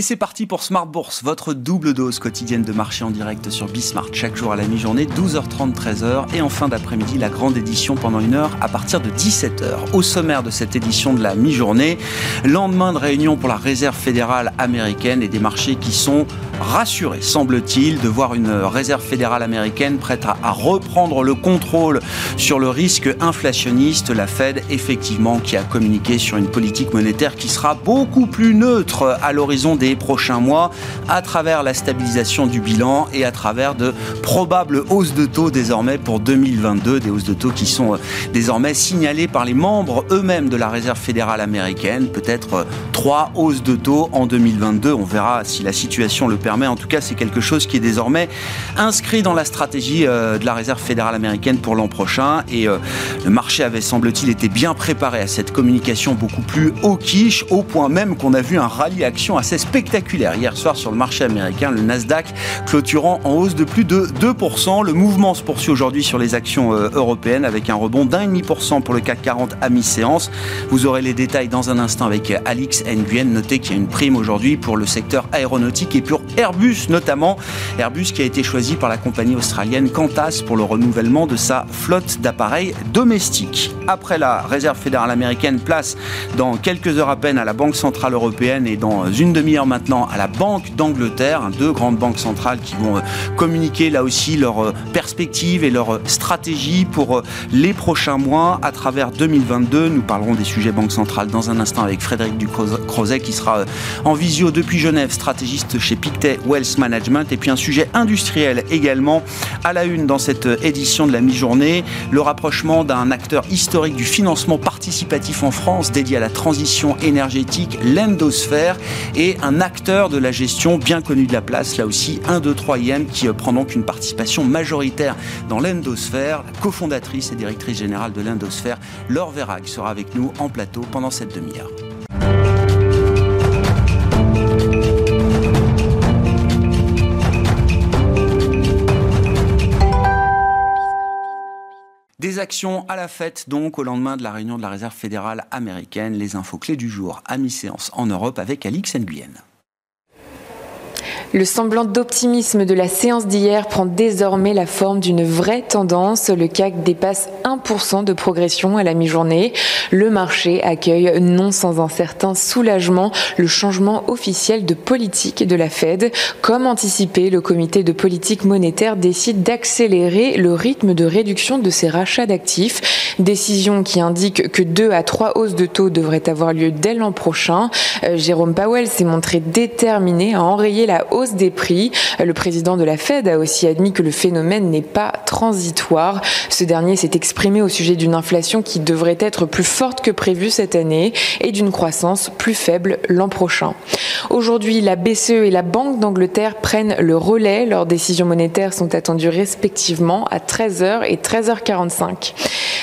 Et c'est parti pour Smart Bourse, votre double dose quotidienne de marché en direct sur Bismart, chaque jour à la mi-journée, 12h30, 13h, et en fin d'après-midi, la grande édition pendant une heure à partir de 17h. Au sommaire de cette édition de la mi-journée, lendemain de réunion pour la Réserve fédérale américaine et des marchés qui sont rassurés, semble-t-il, de voir une Réserve fédérale américaine prête à, à reprendre le contrôle sur le risque inflationniste. La Fed, effectivement, qui a communiqué sur une politique monétaire qui sera beaucoup plus neutre à l'horizon des prochains mois à travers la stabilisation du bilan et à travers de probables hausses de taux désormais pour 2022, des hausses de taux qui sont euh, désormais signalées par les membres eux-mêmes de la Réserve fédérale américaine, peut-être euh, trois hausses de taux en 2022. On verra si la situation le permet. En tout cas, c'est quelque chose qui est désormais inscrit dans la stratégie euh, de la Réserve fédérale américaine pour l'an prochain. Et le marché avait, semble-t-il, été bien préparé à cette communication beaucoup plus au quiche, au point même qu'on a vu un rallye action assez spectaculaire hier soir sur le marché américain, le Nasdaq clôturant en hausse de plus de 2%. Le mouvement se poursuit aujourd'hui sur les actions euh, européennes avec un rebond d'un demi pour cent pour le CAC 40 à mi-séance. Vous aurez les détails dans un instant avec Alix Nguyen. Notez qu'il y a une prime aujourd'hui pour le secteur aéronautique et pour Airbus notamment. Airbus qui a été choisi par la compagnie australienne Qantas pour le renouvellement de sa flotte d'appareils domestiques. Après la réserve fédérale américaine, place dans quelques heures à peine à la Banque centrale européenne et dans une demi-heure maintenant à la Banque d'Angleterre, deux grandes banques centrales qui vont euh, communiquer là aussi leurs euh, perspectives et leurs stratégies pour euh, les prochains mois à travers 2022. Nous parlerons des sujets Banque centrale dans un instant avec Frédéric Ducrozet qui sera en visio depuis Genève, stratégiste chez Pictet Wealth Management et puis un sujet industriel également à la une dans cette édition de la mi-journée, le rapprochement d'un acteur historique du financement participatif en France dédié à la transition énergétique, l'endosphère et un acteur de la gestion bien connu de la place, là aussi 1, 2, 3 IM, qui euh, prend donc une participation majoritaire dans l'Endosphère. Cofondatrice et directrice générale de l'Endosphère, Laure Verrag, sera avec nous en plateau pendant cette demi-heure. Des actions à la fête, donc, au lendemain de la réunion de la Réserve fédérale américaine. Les infos clés du jour à mi-séance en Europe avec Alix Nguyen. Le semblant d'optimisme de la séance d'hier prend désormais la forme d'une vraie tendance. Le CAC dépasse 1% de progression à la mi-journée. Le marché accueille non sans un certain soulagement le changement officiel de politique de la Fed. Comme anticipé, le comité de politique monétaire décide d'accélérer le rythme de réduction de ses rachats d'actifs. Décision qui indique que deux à trois hausses de taux devraient avoir lieu dès l'an prochain. Euh, Jérôme Powell s'est montré déterminé à enrayer la hausse des prix. Le président de la Fed a aussi admis que le phénomène n'est pas transitoire. Ce dernier s'est exprimé au sujet d'une inflation qui devrait être plus forte que prévu cette année et d'une croissance plus faible l'an prochain. Aujourd'hui, la BCE et la Banque d'Angleterre prennent le relais. Leurs décisions monétaires sont attendues respectivement à 13h et 13h45.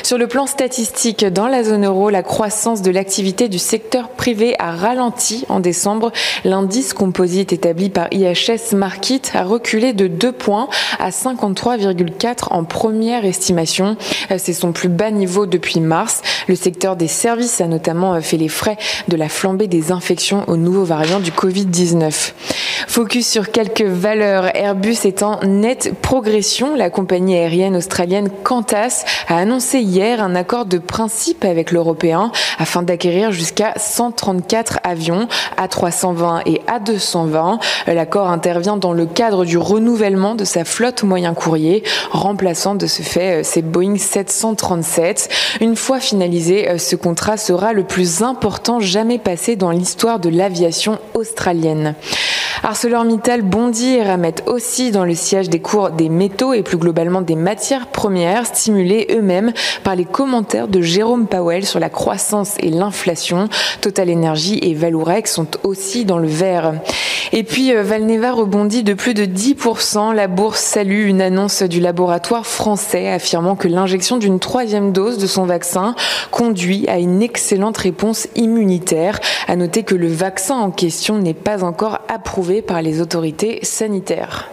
Sur le plan statistique, dans la zone euro, la croissance de l'activité du secteur privé a ralenti en décembre. L'indice composite établi par IA IHS Market a reculé de 2 points à 53,4 en première estimation. C'est son plus bas niveau depuis mars. Le secteur des services a notamment fait les frais de la flambée des infections aux nouveaux variants du Covid-19. Focus sur quelques valeurs. Airbus est en nette progression. La compagnie aérienne australienne Qantas a annoncé hier un accord de principe avec l'Européen afin d'acquérir jusqu'à 134 avions A320 et A220. Intervient dans le cadre du renouvellement de sa flotte moyen courrier, remplaçant de ce fait ses euh, Boeing 737. Une fois finalisé, euh, ce contrat sera le plus important jamais passé dans l'histoire de l'aviation australienne. ArcelorMittal bondit et ramène aussi dans le siège des cours des métaux et plus globalement des matières premières, stimulés eux-mêmes par les commentaires de Jérôme Powell sur la croissance et l'inflation. Total Energy et Valourec sont aussi dans le vert. Et puis euh, Valneva rebondit de plus de 10%. La bourse salue une annonce du laboratoire français affirmant que l'injection d'une troisième dose de son vaccin conduit à une excellente réponse immunitaire. À noter que le vaccin en question n'est pas encore approuvé par les autorités sanitaires.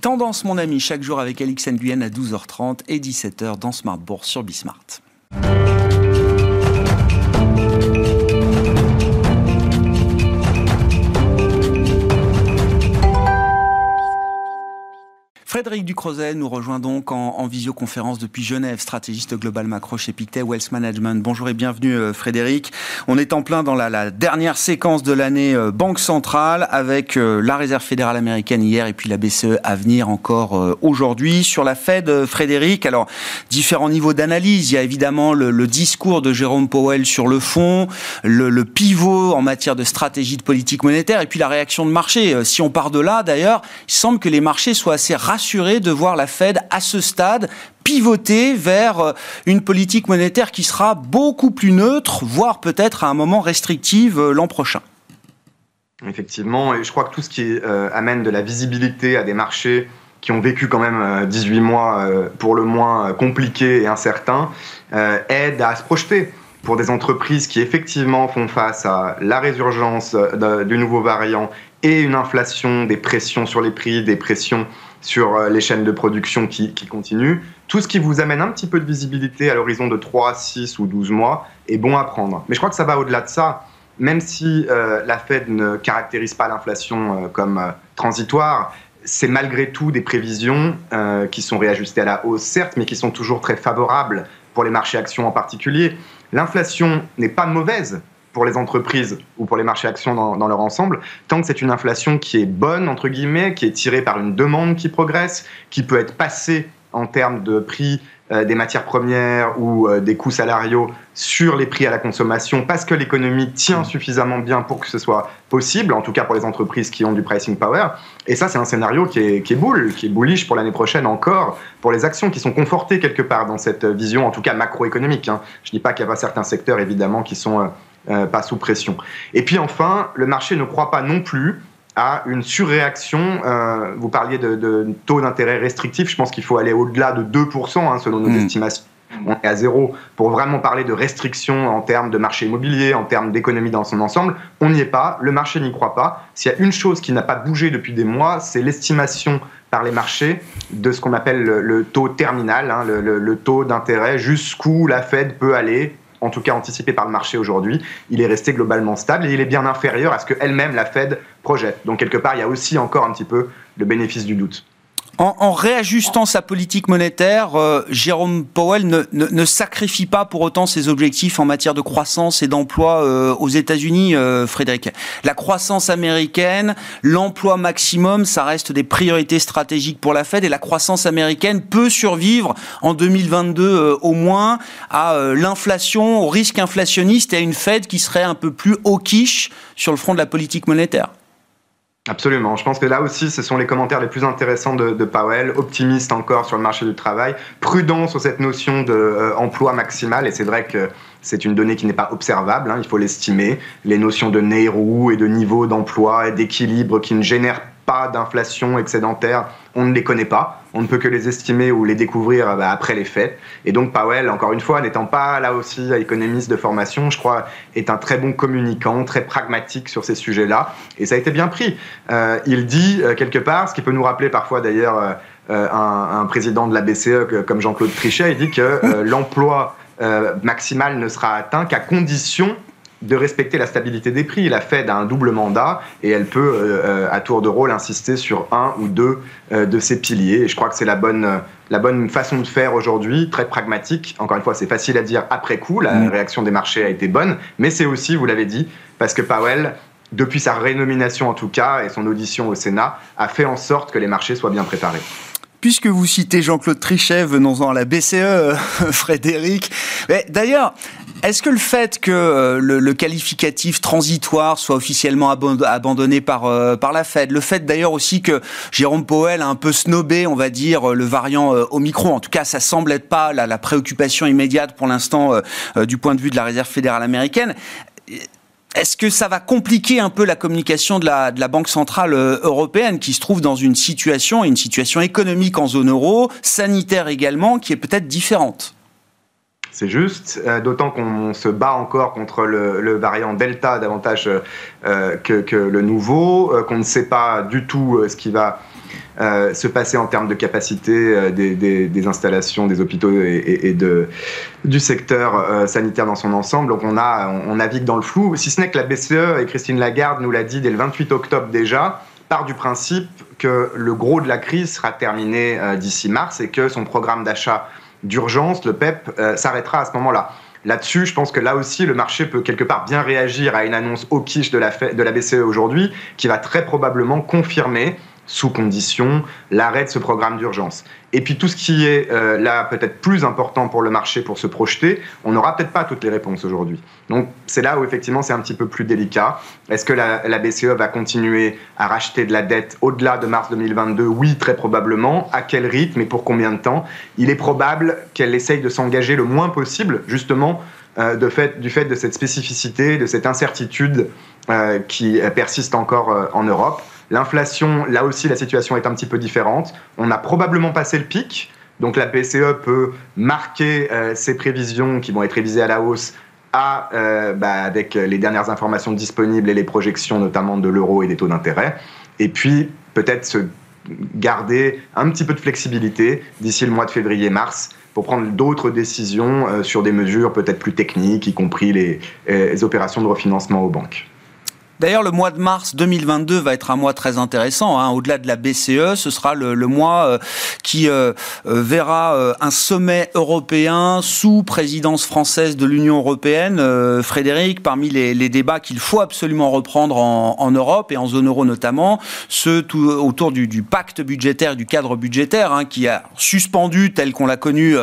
Tendance, mon ami, chaque jour avec Alix Nguyen à 12h30 et 17h dans Smart Bourse sur Bismart. Frédéric Ducrozet nous rejoint donc en, visioconférence depuis Genève, stratégiste global macro chez Pictet Wealth Management. Bonjour et bienvenue euh, Frédéric. On est en plein dans la, dernière séquence de l'année euh, Banque centrale avec euh, la Réserve fédérale américaine hier et puis la BCE à venir encore aujourd'hui. Sur la Fed, Frédéric, alors différents niveaux d'analyse. Il y a évidemment le, discours de Jérôme Powell sur le fond, le, le, pivot en matière de stratégie de politique monétaire et puis la réaction de marché. Si on part de là, d'ailleurs, il semble que les marchés soient assez rassurés de voir la Fed à ce stade pivoter vers euh, une politique monétaire qui sera beaucoup plus neutre, voire peut-être à un moment restrictive euh, l'an prochain. Effectivement, et je crois que tout ce qui euh, amène de la visibilité à des marchés qui ont vécu quand même 18 mois pour le moins compliqués et incertains, aide à se projeter pour des entreprises qui effectivement font face à la résurgence du nouveau variant et une inflation, des pressions sur les prix, des pressions sur euh, les chaînes de production qui, qui, continuent. Tout ce qui vous amène un petit peu de visibilité à l'horizon de 3, 6 ou 12 mois est bon à prendre. Mais je crois que ça va au-delà de ça. Même si euh, la Fed ne caractérise pas l'inflation euh, comme transitoire, c'est malgré tout des prévisions qui sont réajustées à la hausse, certes, mais qui sont toujours très favorables pour les marchés actions en particulier. L'inflation n'est pas mauvaise pour les entreprises ou pour les marchés actions dans, leur ensemble, tant que c'est une inflation qui est bonne, entre guillemets, qui est tirée par une demande qui progresse, qui peut être passée en termes de prix euh, des matières premières ou euh, des coûts salariaux sur les prix à la consommation parce que l'économie tient suffisamment bien pour que ce soit possible, en tout cas pour les entreprises qui ont du pricing power. Et ça, c'est un scénario qui est, qui boule, qui est bullish pour l'année prochaine encore, pour les actions qui sont confortées quelque part dans cette vision, en tout cas macroéconomique. Hein. Je ne dis pas qu'il n'y a pas certains secteurs, évidemment, qui sont... Euh, euh, pas sous pression. Et puis enfin, le marché ne croit pas non plus à une surréaction. Euh, vous parliez de, taux d'intérêt restrictif, je pense qu'il faut aller au-delà de 2% hein, selon nos mm. estimations. On est à zéro pour vraiment parler de restrictions en termes de marché immobilier, en termes d'économie dans son ensemble. On n'y est pas, le marché n'y croit pas. S'il y a une chose qui n'a pas bougé depuis des mois, c'est l'estimation par les marchés de ce qu'on appelle le, taux terminal, hein, le, le, taux d'intérêt, jusqu'où la Fed peut aller en tout cas anticipé par le marché aujourd'hui, il est resté globalement stable et il est bien inférieur à ce que elle-même, la Fed, projette. Donc quelque part, il y a aussi encore un petit peu le bénéfice du doute. En, réajustant sa politique monétaire, euh, Jérôme Powell ne, sacrifie pas pour autant ses objectifs en matière de croissance et d'emploi euh, aux États-Unis, euh, Frédéric. La croissance américaine, l'emploi maximum, ça reste des priorités stratégiques pour la Fed et la croissance américaine peut survivre en 2022 au moins à l'inflation, au risque inflationniste et à une Fed qui serait un peu plus hawkish sur le front de la politique monétaire. Absolument. Je pense que là aussi, ce sont les commentaires les plus intéressants de, Powell, optimiste encore sur le marché du travail, prudent sur cette notion d'emploi euh, maximal, et c'est vrai que c'est une donnée qui n'est pas observable, hein, il faut l'estimer. Les notions de Nehru et de niveau d'emploi et d'équilibre qui ne génèrent pas d'inflation excédentaire, on ne les connaît pas. On ne peut que les estimer ou les découvrir euh, bah, après les faits. Et donc Powell, encore une fois, n'étant pas là aussi économiste de formation, je crois, est un très bon communicant, très pragmatique sur ces sujets-là. Et ça a été bien pris. Euh, il dit euh, quelque part, ce qui peut nous rappeler parfois d'ailleurs un, président de la BCE comme Jean-Claude Trichet, il dit que l'emploi maximal ne sera atteint qu'à condition de respecter la stabilité des prix. La Fed a un double mandat et elle peut, euh, à tour de rôle, insister sur un ou deux euh, de ses piliers. Et je crois que c'est la bonne, la bonne façon de faire aujourd'hui, très pragmatique. Encore une fois, c'est facile à dire après coup, la mm. réaction des marchés a été bonne, mais c'est aussi, vous l'avez dit, parce que Powell depuis sa rénomination en tout cas et son audition au Sénat, a fait en sorte que les marchés soient bien préparés. Puisque vous citez Jean-Claude Trichet, venons-en à la BCE, Frédéric. D'ailleurs, est-ce que le fait que euh, le, qualificatif transitoire soit officiellement abandonné par, euh, par la Fed, le fait d'ailleurs aussi que Jérôme Powell a un peu snobé, on va dire, le variant euh, Omicron, en tout cas ça semble être pas la préoccupation immédiate pour l'instant du point de vue de la Réserve fédérale américaine, est-ce que ça va compliquer un peu la communication de la, Banque centrale euh, européenne qui se trouve dans une situation, une situation économique en zone euro, sanitaire également, qui est peut-être différente? C'est juste, euh, d'autant qu'on se bat encore contre le, variant Delta davantage euh, que, le nouveau, qu'on ne sait pas du tout ce qui va euh, se passer en termes de capacité euh, des, installations, des hôpitaux et, de, du secteur euh, sanitaire dans son ensemble. Donc on, a, on, navigue dans le flou, si ce n'est que la BCE et Christine Lagarde nous l'a dit dès le 28 octobre déjà, part du principe que le gros de la crise sera terminé d'ici mars et que son programme d'achat d'urgence, le PEP, s'arrêtera à ce moment-là. Là-dessus, je pense que là aussi, le marché peut quelque part bien réagir à une annonce au quiche de la, de la BCE aujourd'hui, qui va très probablement confirmer sous condition, l'arrêt de ce programme d'urgence. Et puis tout ce qui est euh, là peut-être plus important pour le marché pour se projeter, on n'aura peut-être pas toutes les réponses aujourd'hui. Donc c'est là où effectivement c'est un petit peu plus délicat. Est-ce que la, BCE va continuer à racheter de la dette au-delà de mars 2022 Oui, très probablement. À quel rythme et pour combien de temps? Il est probable qu'elle essaye de s'engager le moins possible justement euh, du fait de cette spécificité, de cette incertitude euh, qui persiste encore en Europe. L'inflation, là aussi, la situation est un petit peu différente. On a probablement passé le pic. Donc la BCE peut marquer euh, ses prévisions qui vont être révisées à la hausse euh, bah, avec les dernières informations disponibles et les projections notamment de l'euro et des taux d'intérêt. Et puis peut-être se garder un petit peu de flexibilité d'ici le mois de février-mars pour prendre d'autres décisions euh, sur des mesures peut-être plus techniques, y compris les opérations de refinancement aux banques. D'ailleurs, le mois de mars 2022 va être un mois très intéressant. Hein. Au-delà de la BCE, ce sera le, mois euh, qui euh, euh, verra un sommet européen sous présidence française de l'Union européenne. Frédéric, parmi les, débats qu'il faut absolument reprendre en, Europe et en zone euro notamment, ceux tout, autour du, pacte budgétaire, du cadre budgétaire, hein, qui a suspendu tel qu'on l'a connu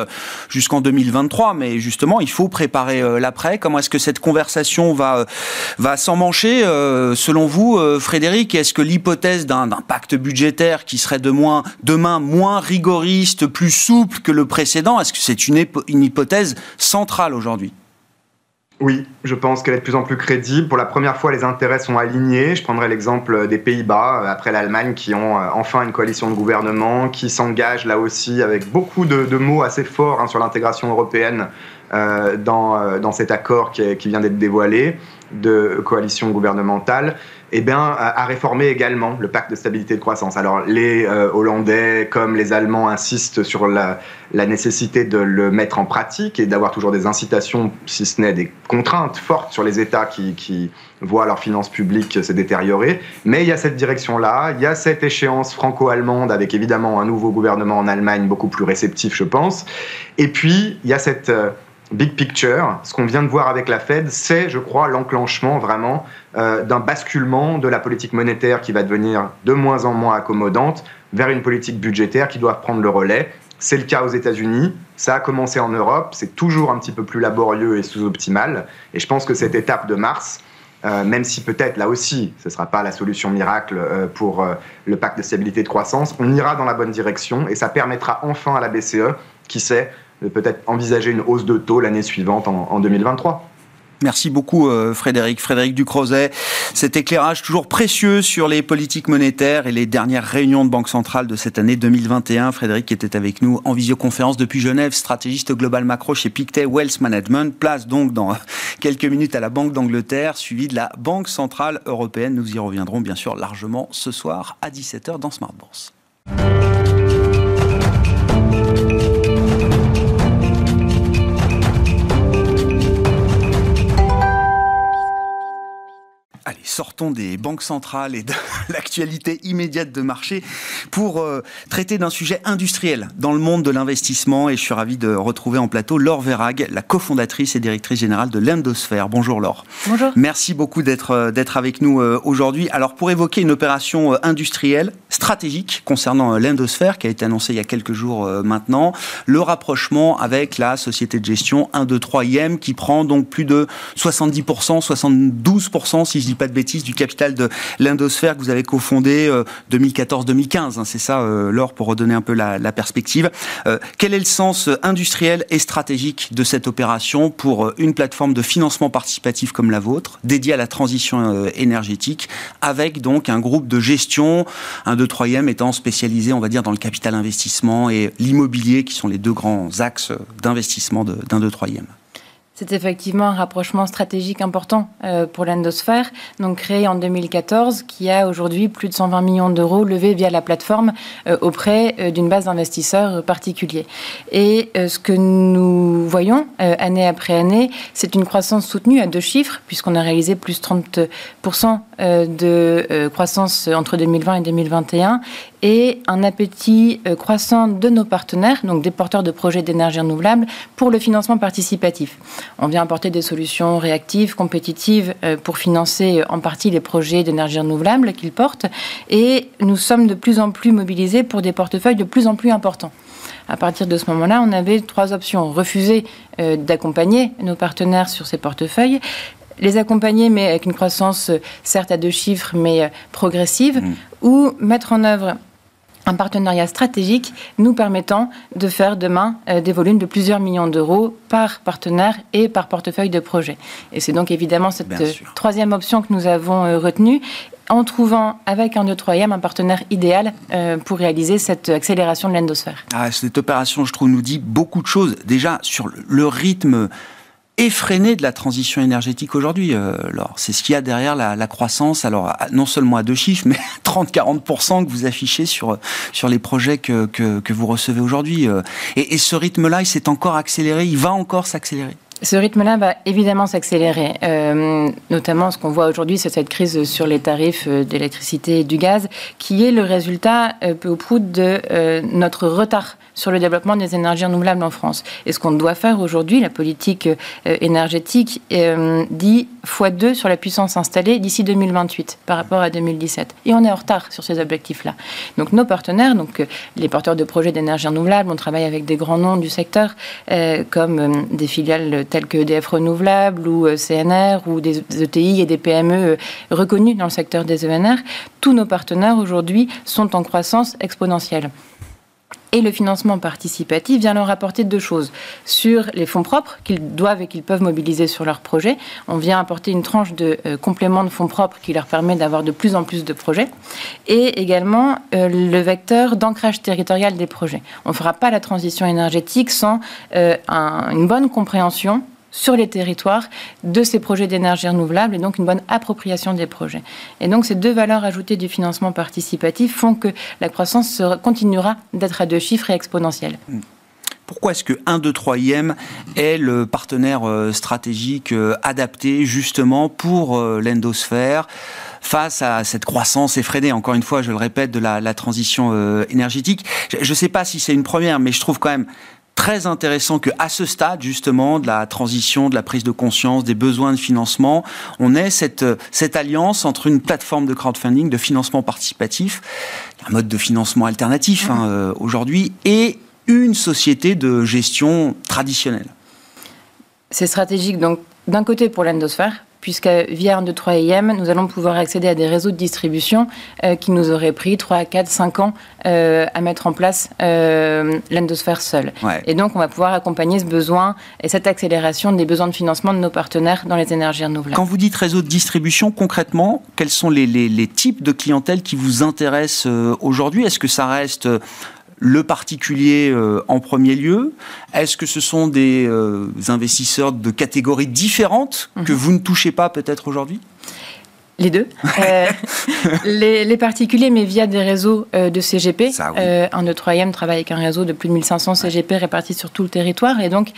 jusqu'en 2023. Mais justement, il faut préparer l'après. Comment est-ce que cette conversation va, va s'emmancher euh, selon vous, euh, Frédéric, est-ce que l'hypothèse d'un pacte budgétaire qui serait demain moins rigoriste, plus souple que le précédent, est-ce que c'est une, hypothèse centrale aujourd'hui? Oui, je pense qu'elle est de plus en plus crédible. Pour la première fois, les intérêts sont alignés. Je prendrai l'exemple des Pays-Bas, euh, après l'Allemagne, qui ont enfin une coalition de gouvernement, qui s'engage là aussi avec beaucoup de, mots assez forts hein, sur l'intégration européenne dans, cet accord qui vient d'être dévoilé de coalition gouvernementale, eh bien, à réformer également le pacte de stabilité et de croissance. Alors, les euh, Hollandais comme les Allemands insistent sur la, nécessité de le mettre en pratique et d'avoir toujours des incitations, si ce n'est des contraintes fortes sur les États qui, qui voient leurs finances publiques se détériorer. Mais il y a cette direction-là, il y a cette échéance franco-allemande avec évidemment un nouveau gouvernement en Allemagne beaucoup plus réceptif, je pense. Et puis, il y a cette... Euh, big picture, ce qu'on vient de voir avec la Fed, c'est, je crois, l'enclenchement vraiment euh, d'un basculement de la politique monétaire qui va devenir de moins en moins accommodante vers une politique budgétaire qui doit prendre le relais. C'est le cas aux États-Unis, ça a commencé en Europe, c'est toujours un petit peu plus laborieux et sous-optimal. Et je pense que cette étape de mars, euh, même si peut-être là aussi ce ne sera pas la solution miracle euh, pour le pacte de stabilité et de croissance, on ira dans la bonne direction et ça permettra enfin à la BCE, qui sait, peut-être envisager une hausse de taux l'année suivante en, 2023. Merci beaucoup euh, Frédéric. Frédéric Ducrozet, cet éclairage toujours précieux sur les politiques monétaires et les dernières réunions de Banque Centrale de cette année 2021. Frédéric qui était avec nous en visioconférence depuis Genève, stratégiste global macro chez Pictet Wealth Management. Place donc dans quelques minutes à la Banque d'Angleterre, suivie de la Banque Centrale Européenne. Nous y reviendrons bien sûr largement ce soir à 17h dans Smart Bourse. Sortons des banques centrales et de l'actualité immédiate de marché pour euh, traiter d'un sujet industriel dans le monde de l'investissement. Et je suis ravi de retrouver en plateau Laure Verrag, la cofondatrice et directrice générale de l'Endosphère. Bonjour Laure. Bonjour. Merci beaucoup d'être euh, d'être avec nous euh, aujourd'hui. Alors pour évoquer une opération industrielle stratégique concernant l'Endosphère qui a été annoncée il y a quelques jours maintenant, le rapprochement avec la société de gestion 1, 2, 3 IM qui prend donc plus de 70%, 72% si je dis pas de bêtises, du capital de l'Indosphère que vous avez cofondé 2014-2015. Euh, hein, c'est ça, euh, Laure, pour redonner un peu la, perspective. Euh, quel est le sens industriel et stratégique de cette opération pour une plateforme de financement participatif comme la vôtre, dédiée à la transition énergétique, avec donc un groupe de gestion, un 2 3 e étant spécialisé, on va dire, dans le capital investissement et l'immobilier, qui sont les deux grands axes d'investissement d'un 2 3 e c'est effectivement un rapprochement stratégique important euh, pour l'endosphère, donc créé en 2014, qui a aujourd'hui plus de 120 millions d'euros levés via la plateforme euh, auprès euh, d'une base d'investisseurs particuliers. Et ce que nous voyons année après année, c'est une croissance soutenue à deux chiffres, puisqu'on a réalisé plus 30% de croissance entre 2020 et 2021, et un appétit croissant de nos partenaires, donc des porteurs de projets d'énergie renouvelable, pour le financement participatif. On vient apporter des solutions réactives, compétitives euh, pour financer euh, en partie les projets d'énergie renouvelable qu'ils portent. Et nous sommes de plus en plus mobilisés pour des portefeuilles de plus en plus importants. À partir de ce moment-là, on avait trois options. Refuser euh, d'accompagner nos partenaires sur ces portefeuilles, les accompagner, mais avec une croissance certes à deux chiffres, mais progressive, mmh. ou mettre en œuvre un partenariat stratégique nous permettant de faire demain euh, des volumes de plusieurs millions d'euros par partenaire et par portefeuille de projet. Et c'est donc évidemment cette euh, troisième option que nous avons euh, retenue en trouvant avec un 2 3 un partenaire idéal pour réaliser cette accélération de l'endosphère. Ah, cette opération, je trouve, nous dit beaucoup de choses. Déjà, sur le rythme effréné de la transition énergétique aujourd'hui. Euh, c'est ce qu'il y a derrière la, croissance. Alors, non seulement à deux chiffres, mais 30-40% que vous affichez sur sur les projets que que, que vous recevez aujourd'hui. Euh. Et, et ce rythme-là, il s'est encore accéléré. Il va encore s'accélérer? Ce rythme-là va évidemment s'accélérer. Euh, notamment, ce qu'on voit aujourd'hui, c'est cette crise sur les tarifs euh, d'électricité et du gaz, qui est le résultat euh, peu ou prou de notre retard sur le développement des énergies renouvelables en France. Et ce qu'on doit faire aujourd'hui, la politique énergétique dit x2 sur la puissance installée d'ici 2028 par rapport à 2017. Et on est en retard sur ces objectifs-là. Donc nos partenaires, donc les porteurs de projets d'énergie renouvelable, on travaille avec des grands noms du secteur, comme des filiales tels que EDF Renouvelable ou euh, CNR ou des ETI et des PME euh, reconnus dans le secteur des ENR, tous nos partenaires aujourd'hui sont en croissance exponentielle. Et le financement participatif vient leur apporter deux choses. Sur les fonds propres qu'ils doivent et qu'ils peuvent mobiliser sur leurs projets, on vient apporter une tranche de euh, complément de fonds propres qui leur permet d'avoir de plus en plus de projets. Et également le vecteur d'ancrage territorial des projets. On ne fera pas la transition énergétique sans une bonne compréhension sur les territoires de ces projets d'énergie renouvelable et donc une bonne appropriation des projets. Et donc ces deux valeurs ajoutées du financement participatif font que la croissance continuera d'être à deux chiffres et exponentielle. Pourquoi est-ce que 1, 2, 3 IM est le partenaire euh, stratégique euh, adapté justement pour euh, l'endosphère face à cette croissance effrénée, encore une fois, je le répète, de la, transition énergétique? Je ne sais pas si c'est une première, mais je trouve quand même très intéressant que à ce stade justement de la transition, de la prise de conscience, des besoins de financement, on ait cette, cette alliance entre une plateforme de crowdfunding, de financement participatif, un mode de financement alternatif hein, euh, aujourd'hui, et une société de gestion traditionnelle. C'est stratégique donc d'un côté pour l'endosphère, puisque via 1, 2, 3 IM, nous allons pouvoir accéder à des réseaux de distribution euh, qui nous auraient pris 3, 4, 5 ans euh, à mettre en place euh, l'endosphère seule. Et donc, on va pouvoir accompagner ce besoin et cette accélération des besoins de financement de nos partenaires dans les énergies renouvelables. Quand vous dites réseau de distribution, concrètement, quels sont les, les types de clientèle qui vous intéressent aujourd'hui? Est-ce que ça reste le particulier euh, en premier lieu Est-ce que ce sont des euh, investisseurs de catégories différentes que mhm. vous ne touchez pas peut-être aujourd'hui? Les deux. Euh, les, particuliers, mais via des réseaux euh, de CGP. Ça, euh, un de troisième travaille avec un réseau de plus de 1500 CGP répartis sur tout le territoire et donc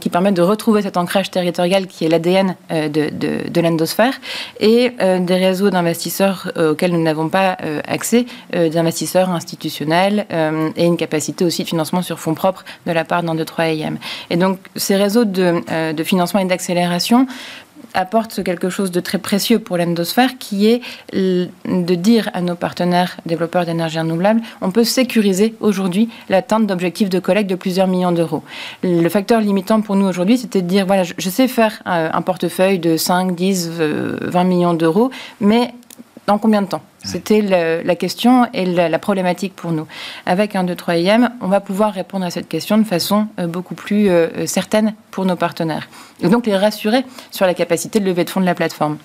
qui permettent de retrouver cet ancrage territorial qui est l'ADN de, de, l'endosphère et des réseaux d'investisseurs auxquels nous n'avons pas accès, d'investisseurs institutionnels et une capacité aussi de financement sur fonds propres de la part d'un de 3 IM. Et donc ces réseaux de, de financement et d'accélération apporte quelque chose de très précieux pour l'endosphère, qui est de dire à nos partenaires développeurs d'énergie renouvelable, on peut sécuriser aujourd'hui l'atteinte d'objectifs de collecte de plusieurs millions d'euros. Le facteur limitant pour nous aujourd'hui, c'était de dire, voilà, je sais faire euh, un portefeuille de 5, 10, 20 millions d'euros, mais dans combien de temps C'était la, question et la, problématique pour nous. Avec un 2-3IM, on va pouvoir répondre à cette question de façon euh, beaucoup plus euh, certaine pour nos partenaires. Et donc les rassurer sur la capacité de levée de fonds de la plateforme.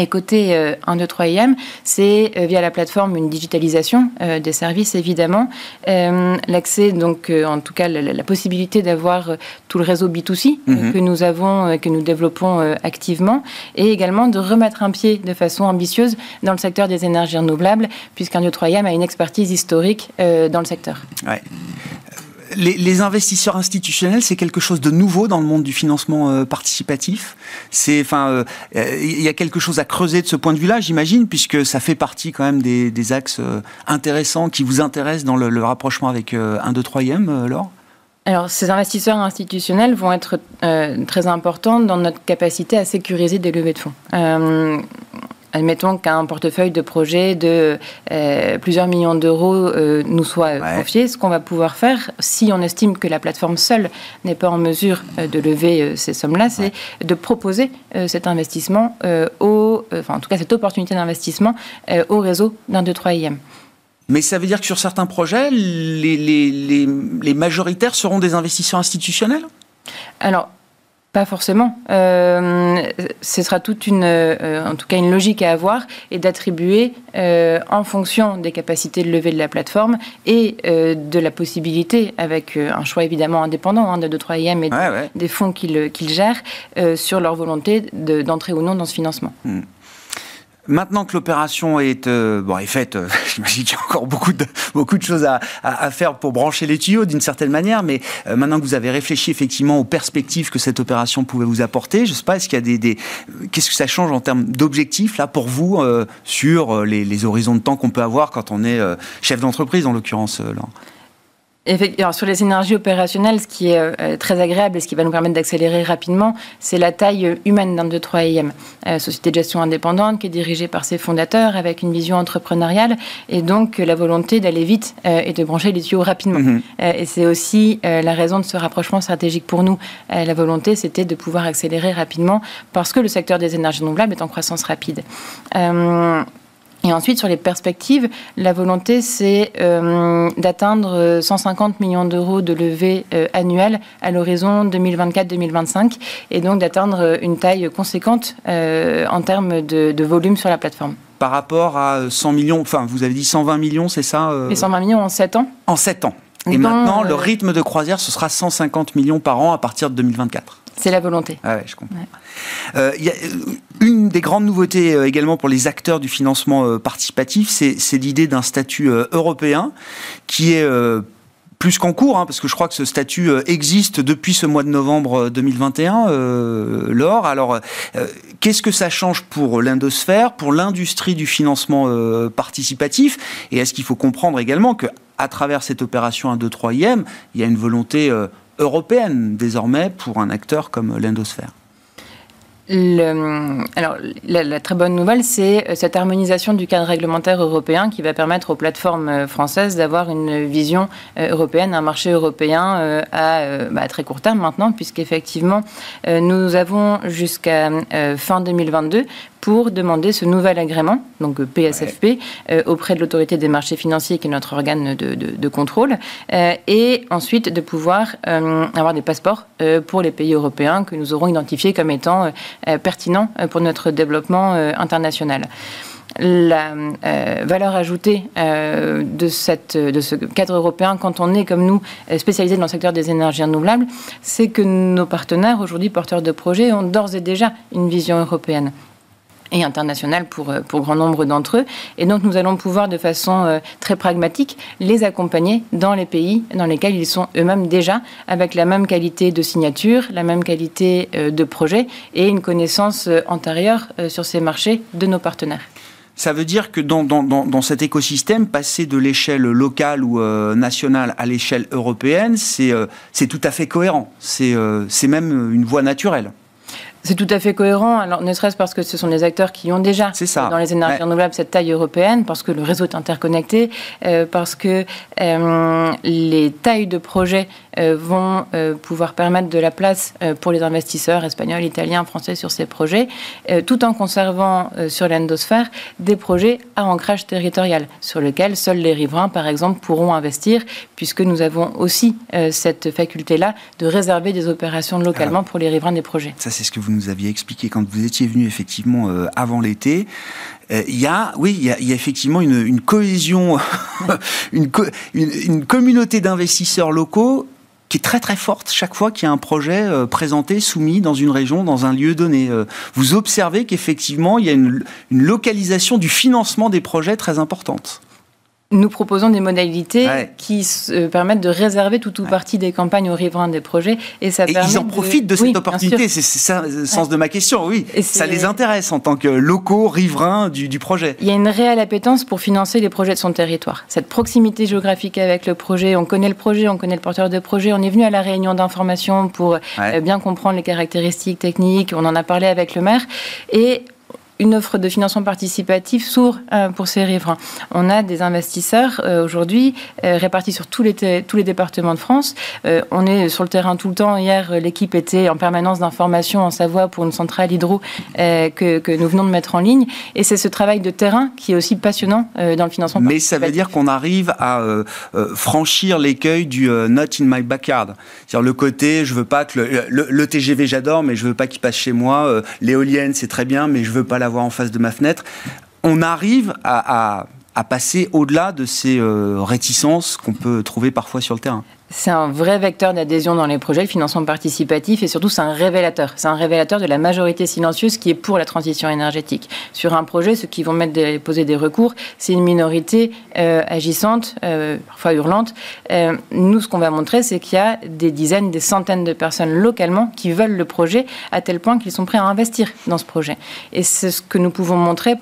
Et côté 1, 2, 3 IM, c'est euh, via la plateforme une digitalisation euh, des services, évidemment. Euh, l'accès, donc, en tout cas, la, possibilité d'avoir tout le réseau B2C mhm. que nous avons, que nous développons activement, et également de remettre un pied de façon ambitieuse dans le secteur des énergies renouvelables, puisqu'un 2, 3 IM a une expertise historique dans le secteur. Ouais les, investisseurs institutionnels, c'est quelque chose de nouveau dans le monde du financement euh, participatif. C'est, enfin, euh, il y a quelque chose à creuser de ce point de vue-là, j'imagine, puisque ça fait partie quand même des, axes euh, intéressants qui vous intéressent dans le, rapprochement avec 1, 2, 3 e Laure? Alors, ces investisseurs institutionnels vont être très importants dans notre capacité à sécuriser des levées de fonds. Admettons qu'un portefeuille de projets de euh, plusieurs millions d'euros euh, nous soit confié. Ce qu'on va pouvoir faire, si on estime que la plateforme seule n'est pas en mesure euh, de lever ces sommes-là, c'est de proposer cet investissement au, enfin en tout cas cette opportunité d'investissement au réseau d'un, deux, trois IM. Mais ça veut dire que sur certains projets, les, les, les majoritaires seront des investisseurs institutionnels? Alors, pas forcément. Euh, ce sera toute une, euh, en tout cas une logique à avoir et d'attribuer euh, en fonction des capacités de levée de la plateforme et de la possibilité, avec un choix évidemment indépendant hein, de 2-3 IM et des fonds qu'ils gèrent, sur leur volonté d'entrer ou non dans ce financement. Hmm. Maintenant que l'opération est, euh, bon, est faite, euh, j'imagine qu'il y a encore beaucoup de, beaucoup de choses à, à, faire pour brancher les tuyaux d'une certaine manière, mais euh, maintenant que vous avez réfléchi effectivement aux perspectives que cette opération pouvait vous apporter, je ne sais pas, est-ce qu'il y a des, des qu'est-ce que ça change en termes d'objectifs là pour vous sur les, horizons de temps qu'on peut avoir quand on est chef d'entreprise en l'occurrence là alors, sur les énergies opérationnelles, ce qui est euh, très agréable et ce qui va nous permettre d'accélérer rapidement, c'est la taille humaine d'un 2-3 IM. Euh, société de gestion indépendante qui est dirigée par ses fondateurs avec une vision entrepreneuriale et donc la volonté d'aller vite euh, et de brancher les tuyaux rapidement. Mhm. et c'est aussi la raison de ce rapprochement stratégique pour nous. la volonté, c'était de pouvoir accélérer rapidement parce que le secteur des énergies renouvelables est en croissance rapide. Et ensuite, sur les perspectives, la volonté, c'est euh, d'atteindre 150 millions d'euros de levée euh, annuelle à l'horizon 2024-2025, et donc d'atteindre une taille conséquente euh, en termes de, volume sur la plateforme. Par rapport à 100 millions, enfin, vous avez dit 120 millions, c'est ça Les 120 millions en 7 ans En 7 ans. Et maintenant, le rythme de croisière, ce sera 150 millions par an à partir de 2024. C'est la volonté. Ah ouais, je comprends. Euh, y a euh, une des grandes nouveautés euh, également pour les acteurs du financement participatif, c'est l'idée d'un statut européen qui est plus qu'en cours, hein, parce que je crois que ce statut existe depuis ce mois de novembre 2021, euh, Laure. Alors, qu'est-ce que ça change pour l'indosphère, pour l'industrie du financement participatif? Et est-ce qu'il faut comprendre également que à travers cette opération 1, 2, 3 IM, il y a une volonté européenne désormais pour un acteur comme l'Endosphère alors, la, très bonne nouvelle, c'est euh, cette harmonisation du cadre réglementaire européen qui va permettre aux plateformes euh, françaises d'avoir une vision euh, européenne, un marché européen à, bah, très court terme maintenant, puisqu'effectivement, nous avons jusqu'à fin 2022 pour demander ce nouvel agrément, donc PSFP, auprès de l'autorité des marchés financiers, qui est notre organe de, contrôle, et ensuite de pouvoir avoir des passeports pour les pays européens que nous aurons identifiés comme étant euh, pertinent euh, pour notre développement euh, international. La valeur ajoutée de, cette, de ce cadre européen quand on est, comme nous, spécialisé dans le secteur des énergies renouvelables, c'est que nos partenaires, aujourd'hui porteurs de projets, ont d'ores et déjà une vision européenne et internationale pour, euh, pour grand nombre d'entre eux. Et donc nous allons pouvoir de façon euh, très pragmatique les accompagner dans les pays dans lesquels ils sont eux-mêmes déjà avec la même qualité de signature, la même qualité euh, de projet et une connaissance antérieure sur ces marchés de nos partenaires. Ça veut dire que dans, dans, dans, cet écosystème, passer de l'échelle locale ou nationale à l'échelle européenne, c'est c'est tout à fait cohérent. C'est c'est même une voie naturelle. C'est tout à fait cohérent, alors ne serait-ce parce que ce sont des acteurs qui ont déjà dans les énergies renouvelables cette taille européenne, parce que le réseau est interconnecté, euh, parce que euh, les tailles de projets vont pouvoir permettre de la place pour les investisseurs espagnols, italiens, français sur ces projets, tout en conservant sur l'endosphère des projets à ancrage territorial sur lesquels seuls les riverains, par exemple, pourront investir, puisque nous avons aussi cette faculté-là de réserver des opérations localement pour les riverains des projets. Ça, c'est ce que vous nous aviez expliqué quand vous étiez venu effectivement avant l'été. Euh, il y a, oui, il y a, effectivement une, cohésion, une, communauté d'investisseurs locaux qui est très très forte chaque fois qu'il y a un projet euh, présenté, soumis dans une région, dans un lieu donné. Euh, vous observez qu'effectivement, il y a une, localisation du financement des projets très importante. Nous proposons des modalités qui se permettent de réserver tout ou partie des campagnes aux riverains des projets. Et, ça ils en profitent de cette opportunité. C'est ça le sens de ma question, oui. ça les intéresse en tant que locaux, riverains du, projet. Il y a une réelle appétence pour financer les projets de son territoire. Cette proximité géographique avec le projet, on connaît le projet, on connaît le porteur de projet, on est venu à la réunion d'information pour euh, bien comprendre les caractéristiques techniques, on en a parlé avec le maire. Et une offre de financement participatif s'ouvre euh, pour ces riverains. On a des investisseurs euh, aujourd'hui euh, répartis sur tous les, tous les départements de France. on est sur le terrain tout le temps. Hier, l'équipe était en permanence d'information en Savoie pour une centrale hydro que, que, nous venons de mettre en ligne. Et c'est ce travail de terrain qui est aussi passionnant dans le financement Mais ça veut dire qu'on arrive à franchir l'écueil du not in my backyard. C'est-à-dire le côté, je veux pas que le, le, TGV j'adore, mais je veux pas qu'il passe chez moi. L'éolienne c'est très bien, mais je veux pas la en face de ma fenêtre. On arrive à, passer au-delà de ces euh, réticences qu'on peut trouver parfois sur le terrain. C'est un vrai vecteur d'adhésion dans les projets, le financement participatif, et surtout c'est un révélateur. C'est un révélateur de la majorité silencieuse qui est pour la transition énergétique. Sur un projet, ceux qui vont mettre poser des recours, c'est une minorité euh, agissante, euh, parfois hurlante. Euh, nous, ce qu'on va montrer, c'est qu'il y a des dizaines, des centaines de personnes localement qui veulent le projet à tel point qu'ils sont prêts à investir dans ce projet. Et c'est ce que nous pouvons montrer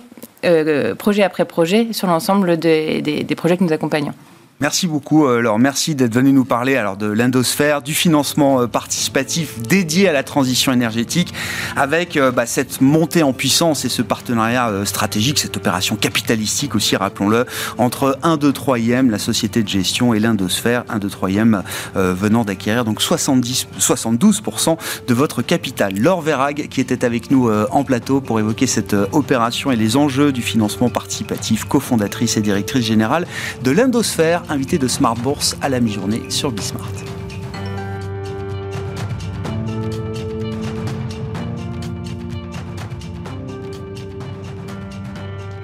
projet après projet sur l'ensemble des projets que nous accompagnons. Merci beaucoup, euh, Laure. Merci d'être venu nous parler alors de l'indosphère, du financement euh, participatif dédié à la transition énergétique, avec euh, bah, cette montée en puissance et ce partenariat stratégique, cette opération capitalistique aussi, rappelons-le, entre 1, 2, 3 IM, la société de gestion, et l'indosphère, 1, 2, 3 IM, venant d'acquérir donc 70, 72% de votre capital. Laure Verrag, qui était avec nous en plateau pour évoquer cette opération et les enjeux du financement participatif, cofondatrice et directrice générale de l'indosphère invité de Smart Bourse à la mi-journée sur Bismart.